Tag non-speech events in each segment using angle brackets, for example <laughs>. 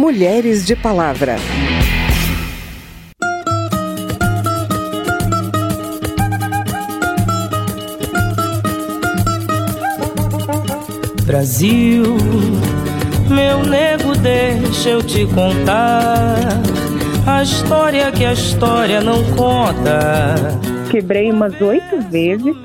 Mulheres de Palavra. Brasil, meu nego, deixa eu te contar a história que a história não conta. Quebrei umas oito vezes.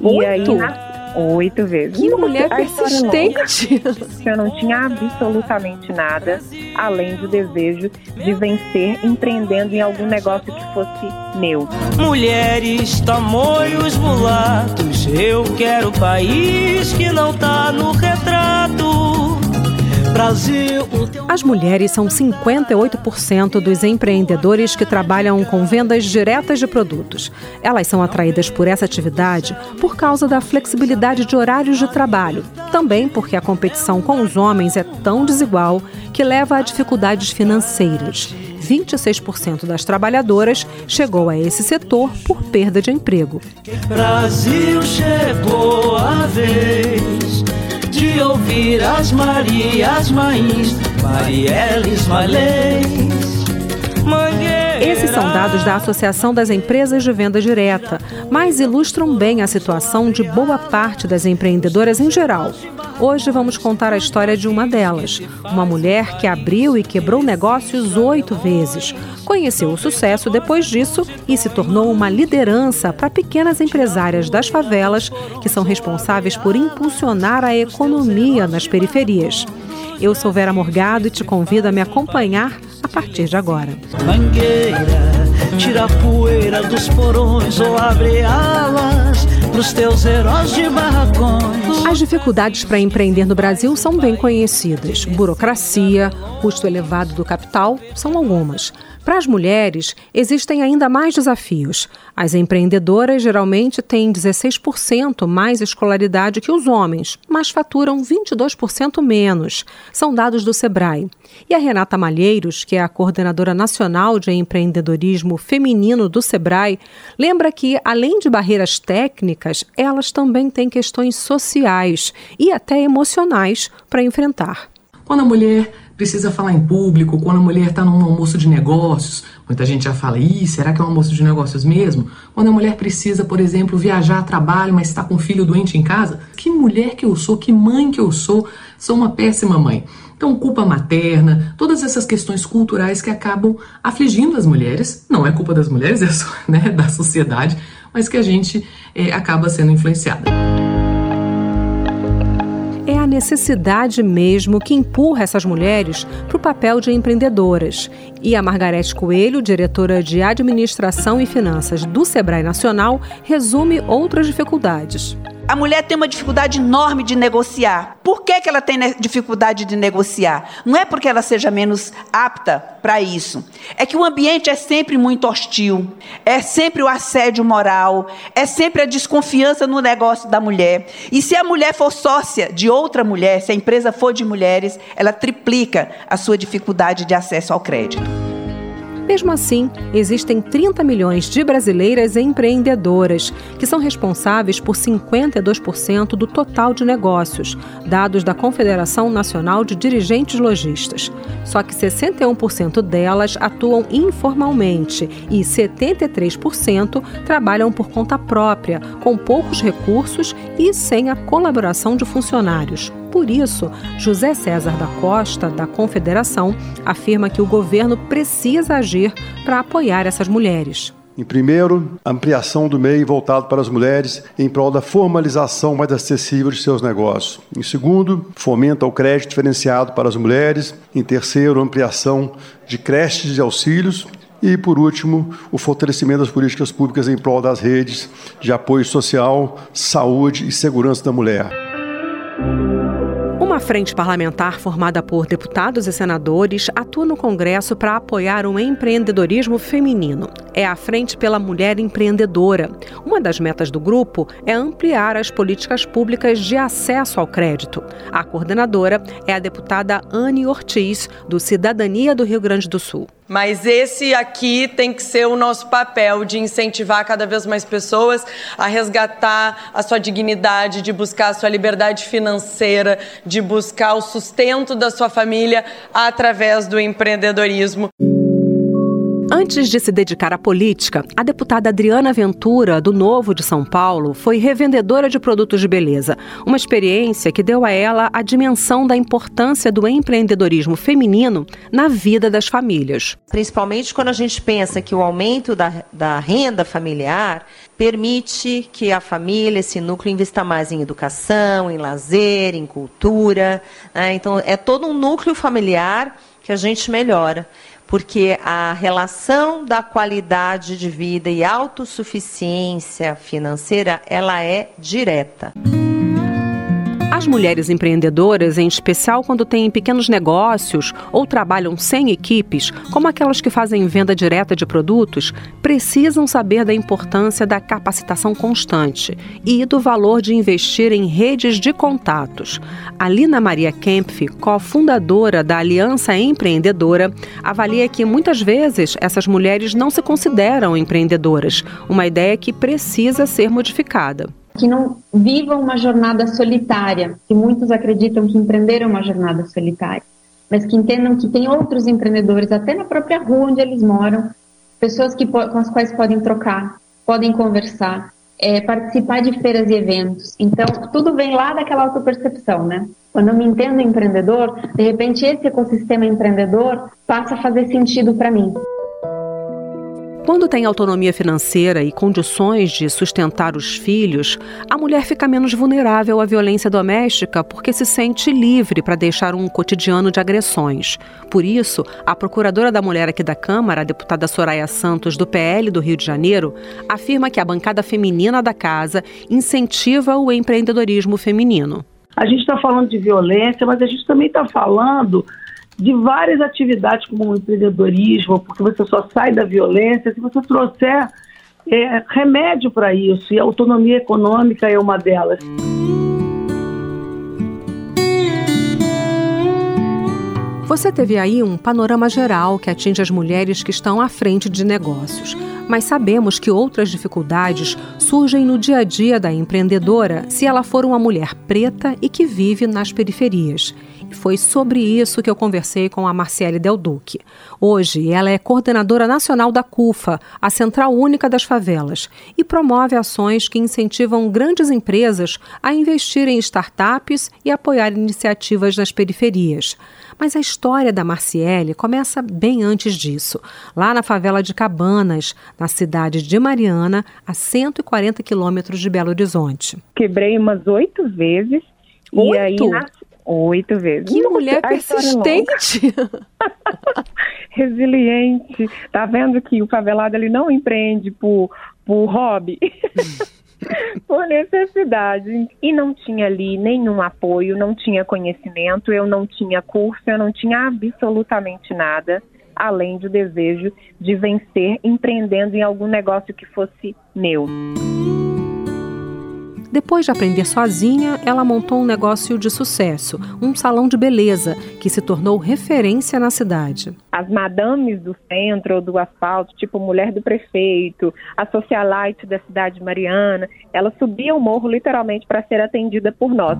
Oito? E aí, oito vezes. Que mulher persistente. Eu não tinha absolutamente nada além do desejo de vencer empreendendo em algum negócio que fosse meu. Mulheres, tamoios, mulatos, eu quero país que não tá no retrato. Brasil, As mulheres são 58% dos empreendedores que trabalham com vendas diretas de produtos. Elas são atraídas por essa atividade por causa da flexibilidade de horários de trabalho, também porque a competição com os homens é tão desigual que leva a dificuldades financeiras. 26% das trabalhadoras chegou a esse setor por perda de emprego. Brasil chegou a vez de ouvir as Marias Mães, Marielles Malês, Mangueira. Esses são dados da Associação das Empresas de Venda Direta, mas ilustram bem a situação de boa parte das empreendedoras em geral. Hoje vamos contar a história de uma delas, uma mulher que abriu e quebrou negócios oito vezes. Conheceu o sucesso depois disso e se tornou uma liderança para pequenas empresárias das favelas que são responsáveis por impulsionar a economia nas periferias. Eu sou Vera Morgado e te convido a me acompanhar partir de agora. Mangueira, tira a poeira dos porões ou abre alas pros teus heróis de barracões. As dificuldades para empreender no Brasil são bem conhecidas. Burocracia, custo elevado do capital são algumas. Para as mulheres, existem ainda mais desafios. As empreendedoras geralmente têm 16% mais escolaridade que os homens, mas faturam 22% menos. São dados do Sebrae. E a Renata Malheiros, que é a coordenadora nacional de empreendedorismo feminino do Sebrae, lembra que, além de barreiras técnicas, elas também têm questões sociais e até emocionais para enfrentar. Quando a mulher precisa falar em público, quando a mulher está num almoço de negócios, muita gente já fala, ih, será que é um almoço de negócios mesmo? Quando a mulher precisa, por exemplo, viajar a trabalho, mas está com um filho doente em casa, que mulher que eu sou, que mãe que eu sou, sou uma péssima mãe. Então, culpa materna, todas essas questões culturais que acabam afligindo as mulheres, não é culpa das mulheres, <laughs> é só, né, da sociedade, mas que a gente eh, acaba sendo influenciada. A necessidade mesmo que empurra essas mulheres para o papel de empreendedoras. E a Margarete Coelho, diretora de Administração e Finanças do Sebrae Nacional, resume outras dificuldades. A mulher tem uma dificuldade enorme de negociar. Por que, que ela tem dificuldade de negociar? Não é porque ela seja menos apta para isso. É que o ambiente é sempre muito hostil, é sempre o assédio moral, é sempre a desconfiança no negócio da mulher. E se a mulher for sócia de outra mulher, se a empresa for de mulheres, ela triplica a sua dificuldade de acesso ao crédito. Mesmo assim, existem 30 milhões de brasileiras empreendedoras, que são responsáveis por 52% do total de negócios, dados da Confederação Nacional de Dirigentes Logistas. Só que 61% delas atuam informalmente e 73% trabalham por conta própria, com poucos recursos e sem a colaboração de funcionários. Por isso, José César da Costa, da Confederação, afirma que o governo precisa agir para apoiar essas mulheres. Em primeiro, ampliação do MEI voltado para as mulheres em prol da formalização mais acessível de seus negócios. Em segundo, fomenta o crédito diferenciado para as mulheres. Em terceiro, ampliação de creches de auxílios. E, por último, o fortalecimento das políticas públicas em prol das redes de apoio social, saúde e segurança da mulher. Uma frente parlamentar formada por deputados e senadores atua no Congresso para apoiar o empreendedorismo feminino. É a Frente pela Mulher Empreendedora. Uma das metas do grupo é ampliar as políticas públicas de acesso ao crédito. A coordenadora é a deputada Anne Ortiz, do Cidadania do Rio Grande do Sul. Mas esse aqui tem que ser o nosso papel de incentivar cada vez mais pessoas a resgatar a sua dignidade, de buscar a sua liberdade financeira, de buscar o sustento da sua família através do empreendedorismo. Antes de se dedicar à política, a deputada Adriana Ventura, do Novo de São Paulo, foi revendedora de produtos de beleza. Uma experiência que deu a ela a dimensão da importância do empreendedorismo feminino na vida das famílias. Principalmente quando a gente pensa que o aumento da, da renda familiar permite que a família, esse núcleo, invista mais em educação, em lazer, em cultura. Né? Então, é todo um núcleo familiar que a gente melhora porque a relação da qualidade de vida e autossuficiência financeira, ela é direta. As mulheres empreendedoras, em especial quando têm pequenos negócios ou trabalham sem equipes, como aquelas que fazem venda direta de produtos, precisam saber da importância da capacitação constante e do valor de investir em redes de contatos. A Lina Maria Kempf, cofundadora da Aliança Empreendedora, avalia que muitas vezes essas mulheres não se consideram empreendedoras, uma ideia que precisa ser modificada que não vivam uma jornada solitária, que muitos acreditam que empreender é uma jornada solitária, mas que entendam que tem outros empreendedores, até na própria rua onde eles moram, pessoas que, com as quais podem trocar, podem conversar, é, participar de feiras e eventos. Então, tudo vem lá daquela autopercepção, né? Quando eu me entendo empreendedor, de repente esse ecossistema empreendedor passa a fazer sentido para mim. Quando tem autonomia financeira e condições de sustentar os filhos, a mulher fica menos vulnerável à violência doméstica porque se sente livre para deixar um cotidiano de agressões. Por isso, a procuradora da mulher aqui da Câmara, a deputada Soraya Santos, do PL do Rio de Janeiro, afirma que a bancada feminina da casa incentiva o empreendedorismo feminino. A gente está falando de violência, mas a gente também está falando de várias atividades como o empreendedorismo, porque você só sai da violência se você trouxer é, remédio para isso, e a autonomia econômica é uma delas. Você teve aí um panorama geral que atinge as mulheres que estão à frente de negócios. Mas sabemos que outras dificuldades surgem no dia a dia da empreendedora se ela for uma mulher preta e que vive nas periferias. Foi sobre isso que eu conversei com a Marciele Del Duque. Hoje, ela é coordenadora nacional da CUFA, a Central Única das Favelas, e promove ações que incentivam grandes empresas a investir em startups e apoiar iniciativas nas periferias. Mas a história da Marciele começa bem antes disso, lá na favela de Cabanas, na cidade de Mariana, a 140 quilômetros de Belo Horizonte. Quebrei umas oito vezes. Oito? E aí, Oito vezes. Que mulher persistente! <laughs> Resiliente. Tá vendo que o favelado ele não empreende por, por hobby? <laughs> por necessidade. E não tinha ali nenhum apoio, não tinha conhecimento, eu não tinha curso, eu não tinha absolutamente nada, além do desejo de vencer empreendendo em algum negócio que fosse meu. Depois de aprender sozinha, ela montou um negócio de sucesso, um salão de beleza, que se tornou referência na cidade. As madames do centro ou do asfalto, tipo mulher do prefeito, a socialite da cidade de Mariana, ela subia o morro literalmente para ser atendida por nós.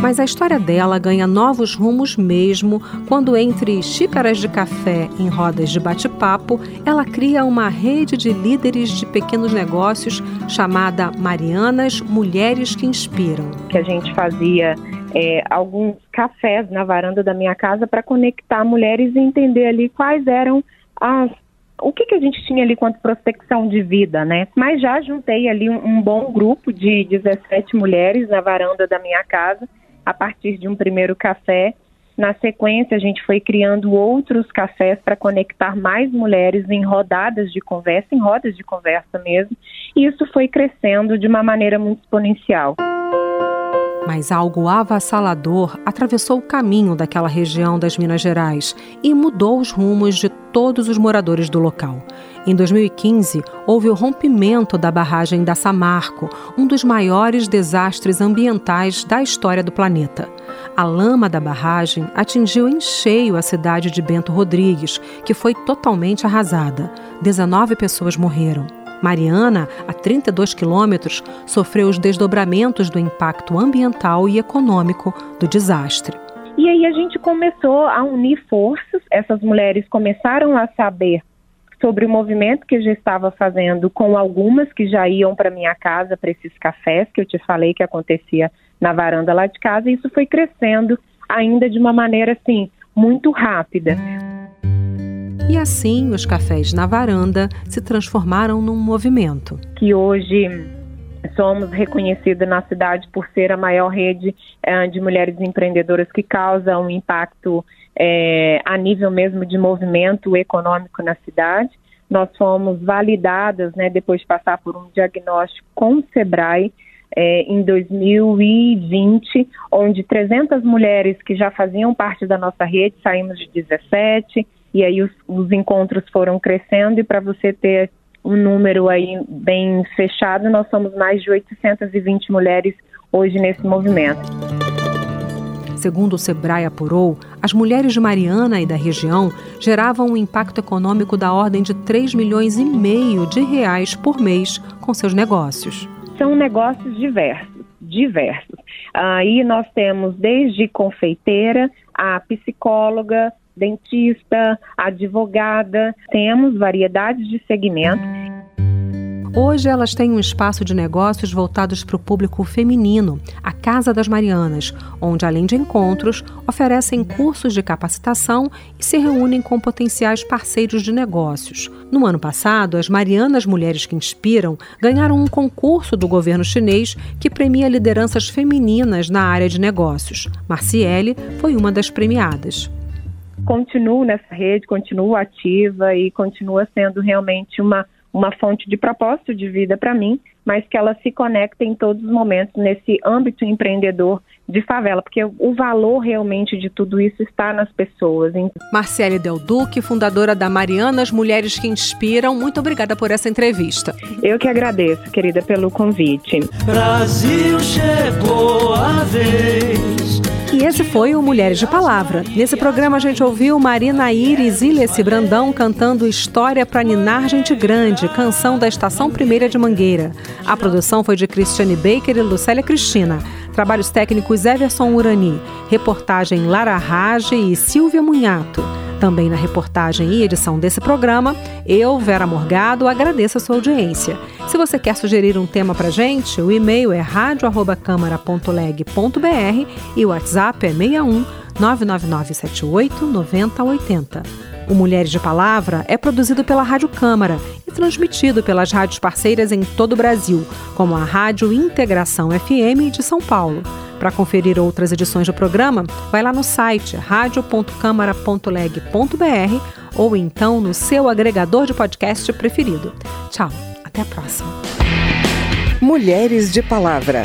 Mas a história dela ganha novos rumos mesmo quando, entre xícaras de café em rodas de bate-papo, ela cria uma rede de líderes de pequenos negócios chamada Marianas Mulheres que Inspiram. Que a gente fazia é, alguns cafés na varanda da minha casa para conectar mulheres e entender ali quais eram as o que, que a gente tinha ali quanto prospecção de vida, né? Mas já juntei ali um, um, bom grupo de 17 mulheres na varanda da minha casa a partir de um primeiro café. Na sequência, a gente foi criando outros cafés para conectar mais mulheres em rodadas de conversa, em rodas de conversa mesmo, e isso foi crescendo de uma maneira muito exponencial. Mas algo avassalador atravessou o caminho daquela região das Minas Gerais e mudou os rumos de todos os moradores do local. Em 2015, houve o rompimento da barragem da Samarco, um dos maiores desastres ambientais da história do planeta. A lama da barragem atingiu em cheio a cidade de Bento Rodrigues, que foi totalmente arrasada. 19 pessoas morreram. Mariana, a 32 quilômetros, sofreu os desdobramentos do impacto ambiental e econômico do desastre. E aí a gente começou a unir forças, essas mulheres começaram a saber sobre o movimento que eu já estava fazendo com algumas que já iam para minha casa para esses cafés que eu te falei que acontecia na varanda lá de casa, e isso foi crescendo ainda de uma maneira assim muito rápida. E assim, os cafés na varanda se transformaram num movimento. Que hoje somos reconhecidos na cidade por ser a maior rede é, de mulheres empreendedoras que causa um impacto é, a nível mesmo de movimento econômico na cidade. Nós fomos validadas, né, depois de passar por um diagnóstico com o Sebrae, é, em 2020, onde 300 mulheres que já faziam parte da nossa rede, saímos de 17, e aí os, os encontros foram crescendo e para você ter um número aí bem fechado, nós somos mais de 820 mulheres hoje nesse movimento. Segundo o Sebrae apurou, as mulheres de Mariana e da região geravam um impacto econômico da ordem de 3 milhões e meio de reais por mês com seus negócios. São negócios diversos, diversos. Aí nós temos desde confeiteira a psicóloga, dentista, advogada, temos variedades de segmentos. Hoje elas têm um espaço de negócios voltados para o público feminino, a Casa das Marianas, onde, além de encontros, oferecem cursos de capacitação e se reúnem com potenciais parceiros de negócios. No ano passado, as Marianas Mulheres que Inspiram ganharam um concurso do governo chinês que premia lideranças femininas na área de negócios. Marciele foi uma das premiadas continuo nessa rede, continuo ativa e continua sendo realmente uma, uma fonte de propósito de vida para mim, mas que ela se conecta em todos os momentos nesse âmbito empreendedor de favela, porque o valor realmente de tudo isso está nas pessoas. Marcele Del Duque, fundadora da Marianas Mulheres que Inspiram, muito obrigada por essa entrevista. Eu que agradeço, querida, pelo convite. Brasil chegou a vez e esse foi o Mulheres de Palavra. Nesse programa a gente ouviu Marina Iris e Leci Brandão cantando História para Ninar Gente Grande, canção da Estação Primeira de Mangueira. A produção foi de Cristiane Baker e Lucélia Cristina. Trabalhos técnicos Everson Urani. Reportagem Lara Rage e Silvia Munhato. Também na reportagem e edição desse programa, eu, Vera Morgado, agradeço a sua audiência. Se você quer sugerir um tema para gente, o e-mail é radio@câmara.leg.br e o WhatsApp é 61 99978 9080. O Mulheres de Palavra é produzido pela Rádio Câmara e transmitido pelas rádios parceiras em todo o Brasil, como a Rádio Integração FM de São Paulo. Para conferir outras edições do programa, vai lá no site radio.câmara.leg.br ou então no seu agregador de podcast preferido. Tchau, até a próxima. Mulheres de Palavra.